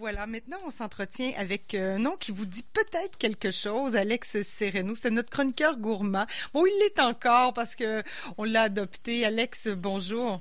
Voilà, maintenant on s'entretient avec un nom qui vous dit peut-être quelque chose, Alex Sereno. C'est notre chroniqueur gourmand. Bon, il l'est encore parce que on l'a adopté. Alex, bonjour.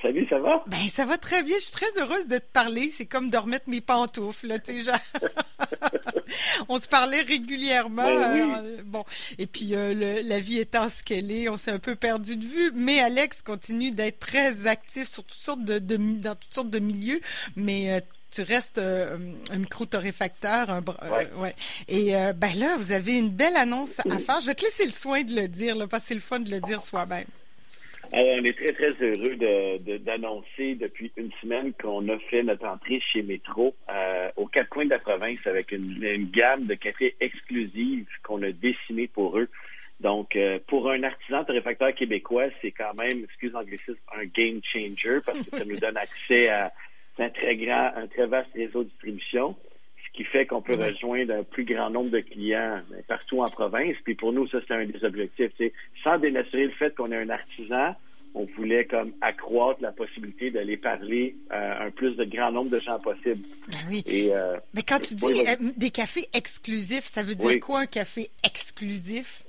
Salut, ça va? Ben, ça va très bien. Je suis très heureuse de te parler. C'est comme de remettre mes pantoufles, tu sais, on se parlait régulièrement. Ben euh, bon, et puis euh, la vie étant ce qu'elle est, on s'est un peu perdu de vue. Mais Alex continue d'être très actif sur toutes sortes de, dans toutes sortes de milieux. Mais euh, tu restes un micro-torréfacteur. Un, ouais. Et ben là, vous avez une belle annonce à faire. Je vais te laisser le soin de le dire, là, parce que c'est le fun de le dire soi-même. Euh, on est très, très heureux d'annoncer de, depuis une semaine qu'on a fait notre entrée chez Métro euh, aux quatre coins de la province avec une, gamme de cafés exclusifs qu'on a dessinés pour eux. Donc, euh, pour un artisan torréfacteur québécois, c'est quand même, excuse l'anglicisme, un game changer parce que ça nous donne accès à un très grand, un très vaste réseau de distribution qui fait qu'on peut rejoindre un plus grand nombre de clients partout en province. Puis pour nous, ça, c'est un des objectifs. Sans dénaturer le fait qu'on est un artisan, on voulait comme accroître la possibilité d'aller parler à un plus de grand nombre de gens possible. Ben oui. Euh, Mais quand tu dis euh, des cafés exclusifs, ça veut dire quoi un café exclusif?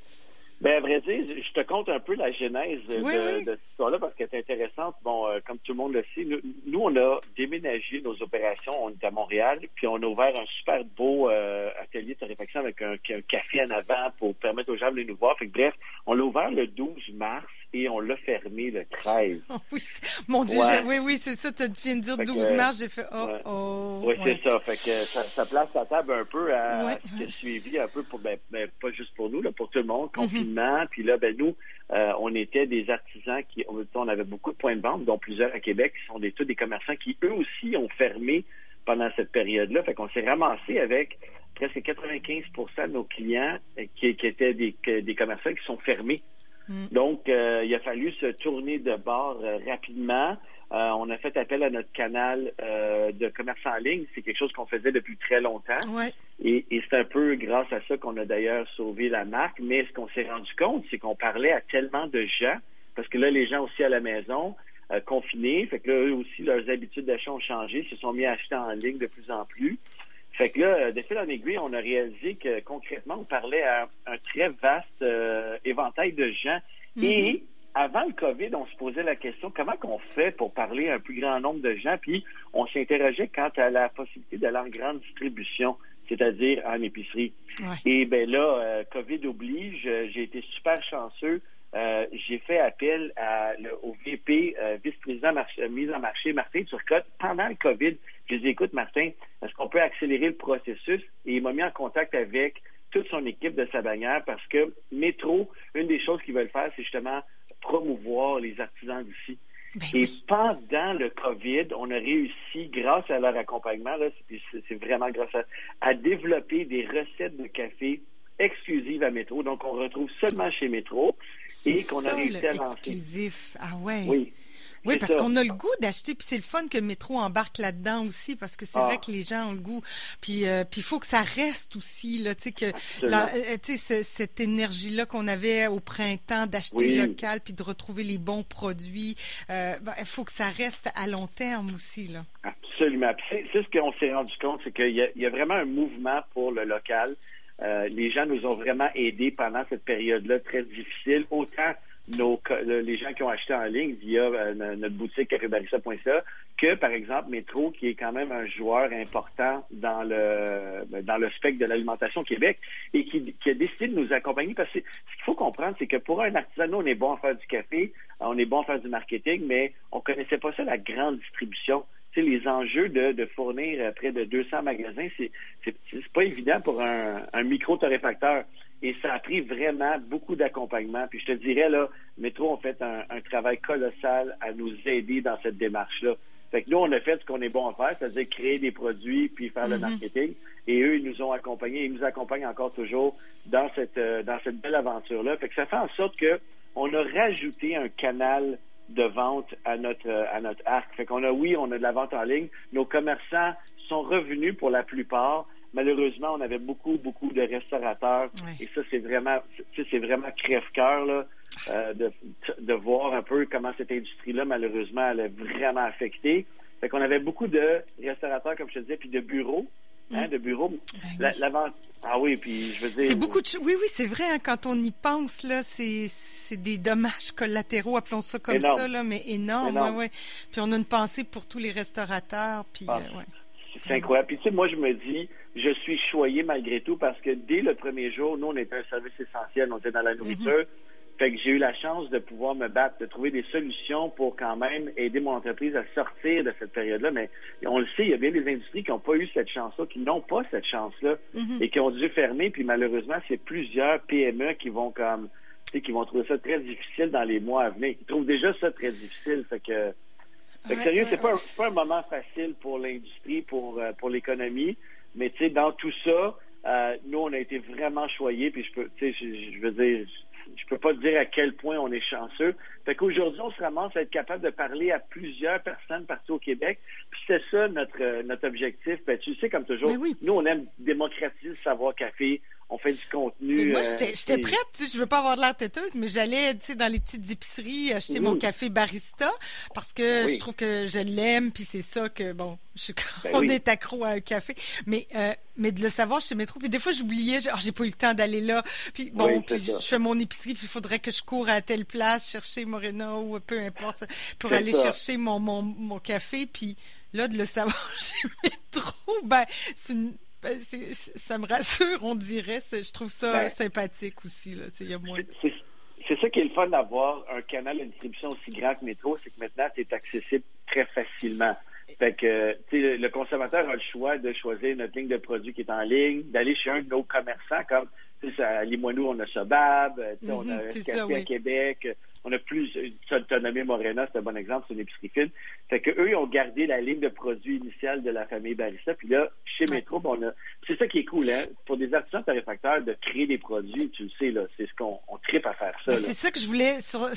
Ben, à vrai dire, je te compte un peu la genèse de, cette histoire-là parce qu'elle est intéressante. Bon, euh, comme tout le monde le sait, nous, on a déménagé nos opérations. On est à Montréal, puis on a ouvert un super beau euh, atelier de réflexion avec un, café en avant pour permettre aux gens de nous voir. Fait bref, on l'a ouvert le 12 mars et on l'a fermé le 13. oui, mon Dieu, oui, oui, c'est ça. Tu viens de dire 12 mars, j'ai fait oh, oh. Oui, c'est ça. Fait que ça, ça, place la table un peu à, ce qui a suivi, un peu pour, ben, ben, pas juste pour nous, là, pour tout le monde, mhm. confinement. Puis là, ben, nous, euh, on était des artisans qui, on avait beaucoup de points de vente, dont plusieurs à Québec, qui sont des, tous des commerçants qui, eux aussi, ont fermé pendant cette période-là. Fait qu'on s'est ramassé avec presque 95% de nos clients qui, qui étaient des, des commerçants qui sont fermés Mm. Donc, euh, il a fallu se tourner de bord euh, rapidement. Euh, on a fait appel à notre canal de commerce en ligne. C'est quelque chose qu'on faisait depuis très longtemps. Et, c'est un peu grâce à ça qu'on a d'ailleurs sauvé la marque. Mais ce qu'on s'est rendu compte, c'est qu'on parlait à tellement de gens, parce que là, les gens aussi à la maison, confinés, fait que là, eux aussi, leurs habitudes d'achat ont changé, se sont mis à acheter en ligne de plus en plus. Fait que là, de fil en aiguille, on a réalisé que concrètement, on parlait à un très vaste euh, éventail de gens. Et avant le COVID, on se posait la question comment qu'on fait pour parler à un plus grand nombre de gens, puis on s'interrogeait quant à la possibilité d'aller en grande distribution, c'est-à-dire en épicerie. Et ben là, euh, COVID oblige, euh, j'ai été super chanceux. j'ai fait appel à, au VP, vice-président mise en marché, Martin Turcotte, pendant le COVID. Je lui ai écoute, Martin, qu'on peut accélérer le processus? Et il m'a mis en contact avec toute son équipe de sa bannière parce que Métro, une des choses qu'ils veulent faire, c'est justement promouvoir les artisans d'ici. Ben Et pendant le COVID, on a réussi, grâce à leur accompagnement, c'est vraiment grâce à, à développer des recettes de café exclusives à Métro. Donc, on retrouve seulement chez Métro et qu'on a réussi à lancer. Exclusif. Ah ouais. Oui. Oui, parce qu'on a le goût d'acheter, puis c'est le fun que le métro embarque là-dedans aussi, parce que c'est vrai ah. que les gens ont le goût. Puis euh, puis il faut que ça reste aussi là, tu sais que euh, tu sais cette énergie là qu'on avait au printemps d'acheter local puis de retrouver les bons produits. Euh, ben, il faut que ça reste à long terme aussi là. Absolument. C'est ce qu'on s'est rendu compte, c'est qu'il y, y, a vraiment un mouvement pour le local. les gens nous ont vraiment aidés pendant cette période-là très difficile, autant nos, les gens qui ont acheté en ligne via euh, notre boutique cafébarissa.ca que, par exemple, Métro, qui est quand même un joueur important dans le ben, dans le spectre de l'alimentation Québec et qui, qui, a décidé de nous accompagner parce que ce qu'il faut comprendre, c'est que pour un artisan, nous, on est bon à faire du café, on est bon à faire du marketing, mais on connaissait pas ça, la grande distribution. Tu sais, les enjeux de, de fournir près de 200 magasins, c'est pas évident pour un, un micro-torréfacteur. Et ça a pris vraiment beaucoup d'accompagnement. Puis je te dirais, là, Métro ont fait un, travail colossal à nous aider dans cette démarche-là. Fait que nous, on a fait ce qu'on est bon à faire, c'est-à-dire créer des produits puis faire le mm-hmm. marketing. Et eux, ils nous ont accompagnés, ils nous accompagnent encore toujours dans cette euh, dans cette belle aventure-là. Fait que ça fait en sorte que on a rajouté un canal de vente à notre à notre arc. Fait qu'on a oui, on a de la vente en ligne. Nos commerçants sont revenus pour la plupart, Malheureusement, on avait beaucoup, beaucoup de restaurateurs. Et ça, c'est vraiment, c'est vraiment crève-cœur, là. Euh, de, de voir un peu comment cette industrie-là, malheureusement, elle est vraiment affectée. Fait qu'on avait beaucoup de restaurateurs, comme je te disais, puis de bureaux. Hein, de bureaux. Ben ah oui, puis je veux dire. C'est beaucoup de Oui, oui, c'est vrai. Hein, quand on y pense, là, c'est des dommages collatéraux, appelons ça comme ça, là, mais énormes. Ouais, ouais. Puis on a une pensée pour tous les restaurateurs. Puis, ah, euh, C'est incroyable. Puis tu sais, moi, je me dis, je suis choyé malgré tout parce que dès le premier jour, nous, on était un service essentiel. On était dans la mm-hmm. nourriture. Fait que j'ai eu la chance de pouvoir me battre, de trouver des solutions pour quand même aider mon entreprise à sortir de cette période-là. Mais on le sait, il y a bien des industries qui n'ont pas eu cette chance-là, qui n'ont pas cette chance-là mhm. et qui ont dû fermer. Puis malheureusement, c'est plusieurs PME qui vont comme qui vont trouver ça très difficile dans les mois à venir. Ils trouvent déjà ça très difficile. Fait que, fait que sérieux, c'est pas, pas un moment facile pour l'industrie, pour, euh, pour l'économie. Mais tu sais, dans tout ça, euh, nous, on a été vraiment choyés. Puis je peux, tu sais, je veux dire, je peux pas te dire à quel point on est chanceux. Fait qu'aujourd'hui, on se ramasse à être capable de parler à plusieurs personnes partout au Québec. Puis c'est ça notre euh, notre objectif. Ben, tu sais, comme toujours, ben nous, on aime démocratiser le savoir café. On fait du contenu. moi, euh, j'étais prête, je veux pas avoir de l'air têteuse, mais j'allais, dans les petites épiceries acheter mon café barista parce que je trouve que je l'aime, puis c'est ça que, bon, je suis ben on est accro à un café, mais euh, mais de le savoir chez Métro, puis des fois j'oubliais, oh, j'ai pas eu le temps d'aller là, puis bon, puis je fais mon épicerie, puis il faudrait que je cours à telle place chercher Morena ou peu importe pour aller chercher mon, mon mon café, puis là de le savoir chez Métro, ben une ben, ça me rassure, on dirait. Je trouve ça ben, sympathique aussi. Là. C'est ça qui est le fun d'avoir un canal de distribution aussi grand que Métro, c'est que maintenant, c'est accessible très facilement. Fait que, le consommateur a le choix de choisir notre ligne de produits qui est en ligne, d'aller chez un de nos commerçants, comme à Limoilou, on a Sobab, on mhm, a café à Québec, on a plus, tu as nommé Morena, c'est un bon exemple, c'est une épicerie fine. Fait que eux, ils ont gardé la ligne de produits initiale de la famille Barista. Puis là, chez Métro, on a, c'est ça qui est cool, hein. Pour des artisans torréfacteurs, de créer des produits, tu le sais, là, c'est ce qu'on, on tripe à faire ça. C'est ça que je voulais, sur,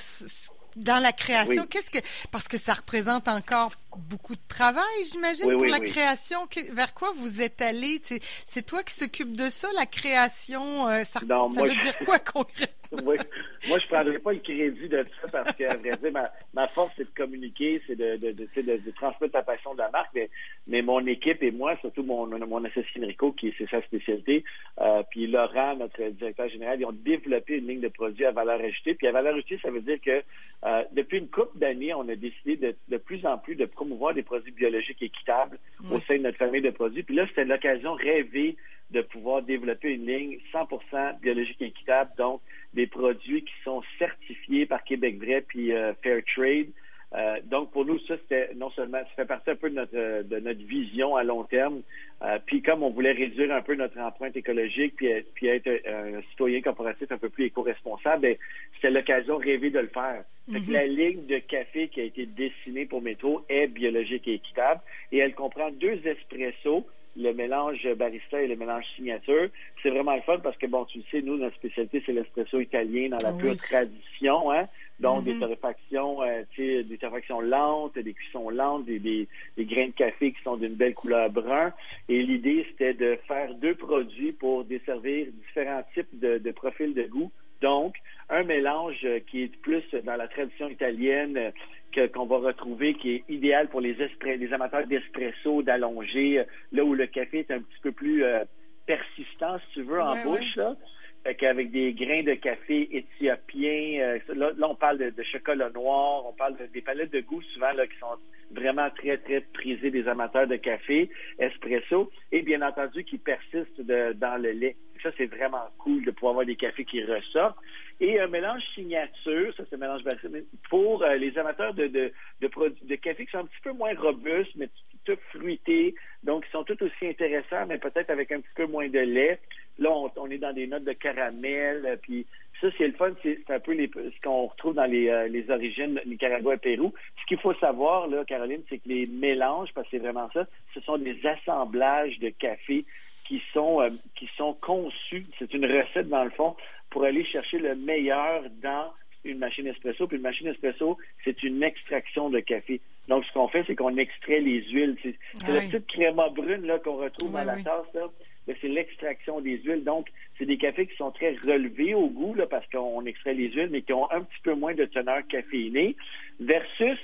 dans la création, qu'est-ce que parce que ça représente encore beaucoup de travail, j'imagine, pour la création. Vers quoi vous êtes allé? C'est toi qui s'occupe de ça, la création. Euh, ça, veut dire quoi concrètement? Moi, je prendrais pas le crédit de ça parce que, vrai dire, ma, force c'est de communiquer, c'est de, de, de, transmettre la passion de la marque. Mais, mais mon équipe et moi, surtout mon, mon associé Enrico, qui c'est sa spécialité, euh, puis Laurent, notre directeur général, ils ont développé une ligne de produits à valeur ajoutée. Puis à valeur ajoutée, ça veut dire que euh, depuis une couple d'années, on a décidé de, de plus en plus de promouvoir des produits biologiques équitables au sein de notre famille de produits. Puis là, c'était l'occasion rêvée de pouvoir développer une ligne 100% biologique équitable, donc des produits qui sont certifiés par Québec Vrai puis euh, Fair Trade. Euh, donc pour nous, ça c'était non seulement ça fait partie un peu de notre de notre vision à long terme. Euh, puis comme on voulait réduire un peu notre empreinte écologique puis, puis être un citoyen corporatif un peu plus éco-responsable, ben, c'était l'occasion rêvée de le faire. Mm-hmm. la ligne de café qui a été dessinée pour Métro est biologique et équitable et elle comprend deux espressos le mélange barista et le mélange signature. C'est vraiment le fun parce que, bon, tu le sais, nous, notre spécialité, c'est l'espresso italien dans la pure tradition, hein. Donc, des mm-hmm. torréfactions, euh, tu sais, des torréfactions lentes, des cuissons lentes, des, des, grains de café qui sont d'une belle couleur brun. Et l'idée, c'était de faire deux produits pour desservir différents types de, de profils de goût. Donc, un mélange qui est plus dans la tradition italienne, qu'on va retrouver qui est idéal pour les, les amateurs d'espresso, d'allonger, là où le café est un petit peu plus euh, persistant, si tu veux, en bouche. Là. Fait des grains de café éthiopiens, euh, là, on parle de, chocolat noir, on parle des palettes de goût souvent là, qui sont vraiment très, très prisées des amateurs de café, espresso, et bien entendu qui persistent dans le lait. Ça, c'est vraiment cool de pouvoir avoir des cafés qui ressortent. Et un mélange signature, ça c'est mélange pour euh, les amateurs de, de, de, de café qui sont un petit peu moins robustes, mais tout fruités, donc qui sont tout aussi intéressants, mais peut-être avec un petit peu moins de lait. Là, on, est dans des notes de caramel, euh, puis ça, c'est le fun, c'est un peu ce qu'on retrouve dans les, euh, les origines Nicaragua et Pérou. Ce qu'il faut savoir, là, Caroline, c'est que les mélanges, parce que c'est vraiment ça, ce sont des assemblages de café qui sont euh, qui sont conçus. C'est une recette dans le fond pour aller chercher le meilleur dans une machine espresso. Puis une machine espresso, c'est une extraction de café. Donc, ce qu'on fait, c'est qu'on extrait les huiles. C'est ah la petite créma brune là qu'on retrouve dans la tasse. Là. C'est l'extraction des huiles. Donc, c'est des cafés qui sont très relevés au goût là, parce qu'on extrait les huiles, mais qui ont un petit peu moins de teneur caféinée, versus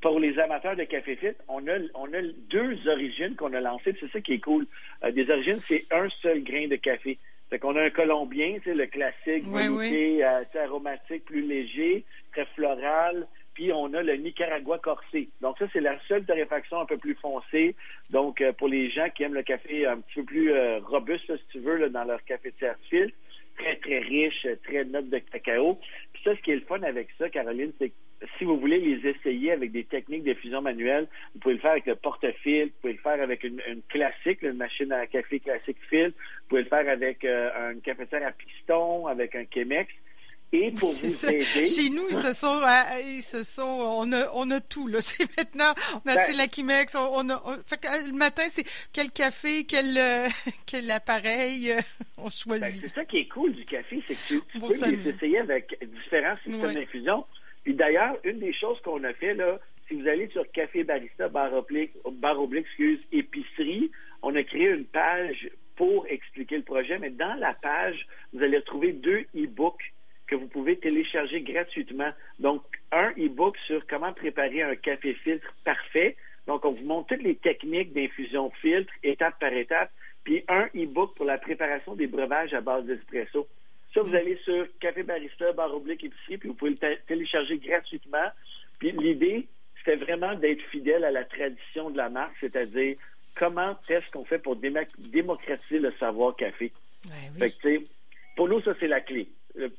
pour les amateurs de café fit, on a, on a deux origines qu'on a lancées. C'est ça qui est cool. Euh, des origines, c'est un seul grain de café. Fait qu'on a un colombien, c'est le classique, oui, euh, aromatique, plus léger, très floral. Puis on a le Nicaragua corsé. Donc ça, c'est la seule torréfaction un peu plus foncée. Donc euh, pour les gens qui aiment le café un petit peu plus robuste, si tu veux, dans leur café de filtre, très, très riche, très note de cacao. Puis ça, ce qui est le fun avec ça, Caroline, c'est que si vous voulez les essayer avec des techniques de fusion manuelle, vous pouvez le faire avec le porte-fil, vous pouvez le faire avec une, classique, une machine à café classique fil, vous pouvez le faire avec euh, une cafetière à piston, avec un Chemex. Et pour vous aider. Chez nous, ils se sont, euh, ils se sont, on a, on a tout, là. C'est maintenant, on a ben, la Chemex, on, a, fait que, le matin, c'est quel café, quel, euh, quel appareil, on ben, choisit. c'est ça qui est cool du café, c'est que tu, peux les essayer avec différents systèmes d'infusion. Puis d'ailleurs, une des choses qu'on a fait, là, si vous allez sur Café Barista, barre oblique, excuse, épicerie, on a créé une page pour expliquer le projet, mais dans la page, vous allez retrouver deux e-books que vous pouvez télécharger gratuitement. Donc, un e-book sur comment préparer un café filtre parfait. Donc, on vous montre toutes les techniques d'infusion filtre, étape par étape, puis un e-book pour la préparation des breuvages à base d'espresso. Ça, vous allez sur Café Barista, barre oblique épicerie, puis vous pouvez le télécharger gratuitement. Puis l'idée, c'était vraiment d'être fidèle à la tradition de la marque, c'est-à-dire comment est-ce qu'on fait pour démocratiser le savoir café. fait que, pour nous, ça, c'est la clé.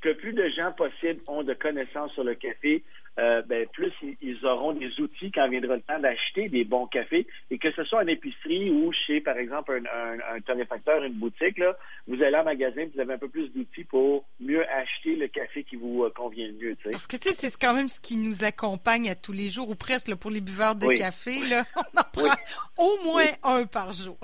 Plus de gens possible ont de connaissances sur le café, euh, ben, plus ils auront des outils quand viendra le temps d'acheter des bons cafés. Et que ce soit en épicerie ou chez, par exemple, un, un, torréfacteur, une boutique, là, vous allez en magasin, vous avez un peu plus d'outils pour mieux acheter le café qui vous euh, convient le mieux. Parce que c'est quand même ce qui nous accompagne à tous les jours, ou presque pour les buveurs de café. Là, on en prend au moins un par jour.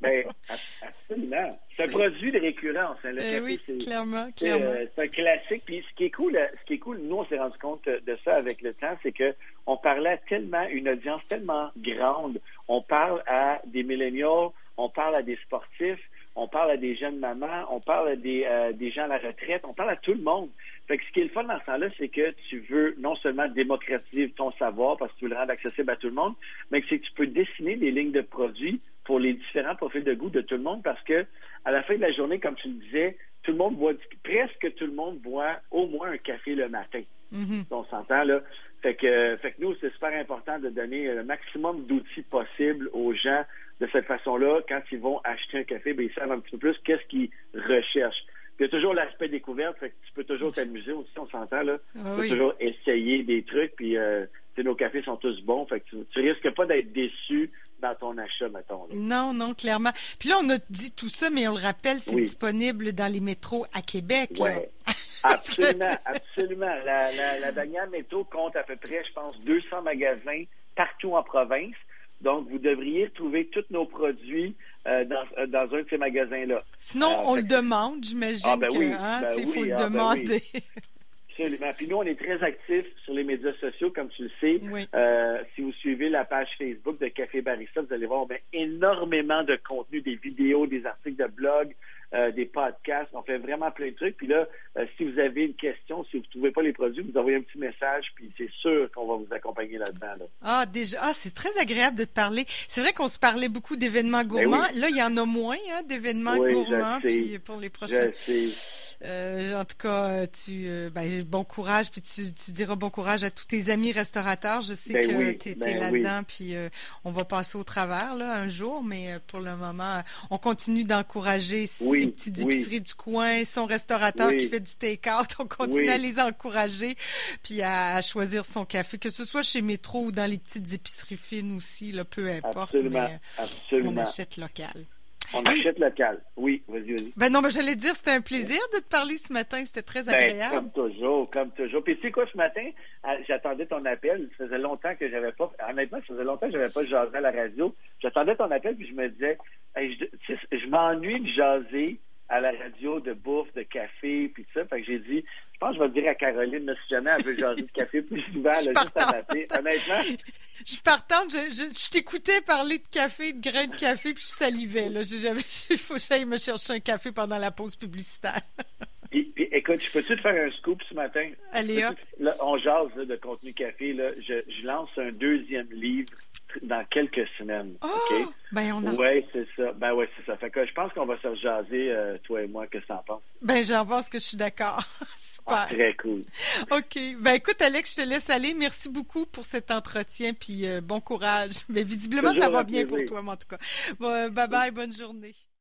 ben, absolument. C'est un produit de récurrence. Hein, le eh oui, clairement, clairement. Euh, c'est un classique. Puis ce qui est cool, ce qui est cool, nous on s'est rendu compte de ça avec le temps, c'est que on parlait à tellement une audience tellement grande. On parle à des milléniaux, on parle à des sportifs, on parle à des jeunes mamans, on parle à des, euh, des gens à la retraite, on parle à tout le monde. Fait que ce qui est le fun dans ce temps-là, c'est que tu veux non seulement démocratiser ton savoir parce que tu veux le rendre accessible à tout le monde, mais que c'est que tu peux dessiner des lignes de produits pour les différents profils de goût de tout le monde parce que à la fin de la journée, comme tu le disais, tout le monde boit, presque tout le monde boit au moins un café le matin. Mm-hmm. On s'entend, là. Fait que, fait que nous, c'est super important de donner le maximum d'outils possibles aux gens de cette façon-là. Quand ils vont acheter un café, ben, ils savent un petit peu plus qu'est-ce qu'ils recherchent. il y a toujours l'aspect découverte, fait que tu peux toujours t'amuser aussi, on s'entend, là. Ah tu peux toujours essayer des trucs, puis euh, nos cafés sont tous bons, fait que tu, tu risques pas d'être déçu dans ton achat, mettons. Non, non, clairement. Puis là, on a dit tout ça, mais on le rappelle, c'est disponible dans les métros à Québec. Oui, absolument, absolument. La, la, la Métro compte à peu près, je pense, 200 magasins partout en province. Donc, vous devriez trouver tous nos produits euh, dans, euh, dans, un de ces magasins-là. Sinon, euh, on le demande, j'imagine ah, ben que hein, ben il faut le ah, ben demander. Absolument. Puis nous, on est très actifs sur les médias sociaux, comme tu le sais. Euh, si vous suivez la page Facebook de Café Barista, vous allez voir énormément de contenu, des vidéos, des articles de blog, euh, des podcasts. On fait vraiment plein de trucs. Puis là, euh, si vous avez une question, si vous ne trouvez pas les produits, vous envoyez un petit message, puis c'est sûr qu'on va vous accompagner là-dedans. Ah, déjà. Ah, c'est très agréable de te parler. C'est vrai qu'on se parlait beaucoup d'événements ben gourmands. Là, il y en a moins, hein, d'événements gourmands. Puis pour les prochains. Euh, en tout cas, tu, ben, bon courage, puis tu, tu, diras bon courage à tous tes amis restaurateurs. Je sais ben que tu es, ben là-dedans, puis on va passer au travers là un jour, mais pour le moment, on continue d'encourager oui, petites épiceries du coin, son restaurateur qui fait du take-out. On continue à les encourager, puis à, choisir son café, que ce soit chez Métro ou dans les petites épiceries fines aussi, là, peu importe. Absolument, mais absolument. On achète local. On achète local. Oui, vas-y, vas-y. Ben non, ben j'allais dire, c'était un plaisir de te parler ce matin. C'était très ben, agréable. comme toujours, comme toujours. Puis tu sais quoi, ce matin, ah, j'attendais ton appel. Ça faisait longtemps que j'avais pas, honnêtement, ça faisait longtemps que j'avais pas jasé à la radio. J'attendais ton appel, puis je me disais, je, je m'ennuie de jaser à la radio de bouffe, de café, puis tout ça. Fait que j'ai dit, je pense que je vais dire à Caroline, là, si jamais elle veut jaser de café plus souvent, là, juste à mater. Honnêtement. Je suis partante. Je, je, t'écoutais parler de café, de grains de café, puis je salivais. Là. Il faut que j'aille me chercher un café pendant la pause publicitaire. puis, écoute, je peux-tu te faire un scoop ce matin? Allez, hop. on jase de contenu café. Là. Je, lance un deuxième livre dans quelques semaines. Oh, ben on a... Oui, c'est ça. Ben ouais, c'est ça. Fait que je pense qu'on va se jaser, euh, toi et moi, qu'est-ce que t'en penses? Ben j'en pense que je suis d'accord. Ah, très cool. OK. Ben écoute, Alex, je te laisse aller. Merci beaucoup pour cet entretien, puis euh, bon courage. Mais visiblement, ça va bien pour toi, en tout cas. Bon, bye bye, bonne journée.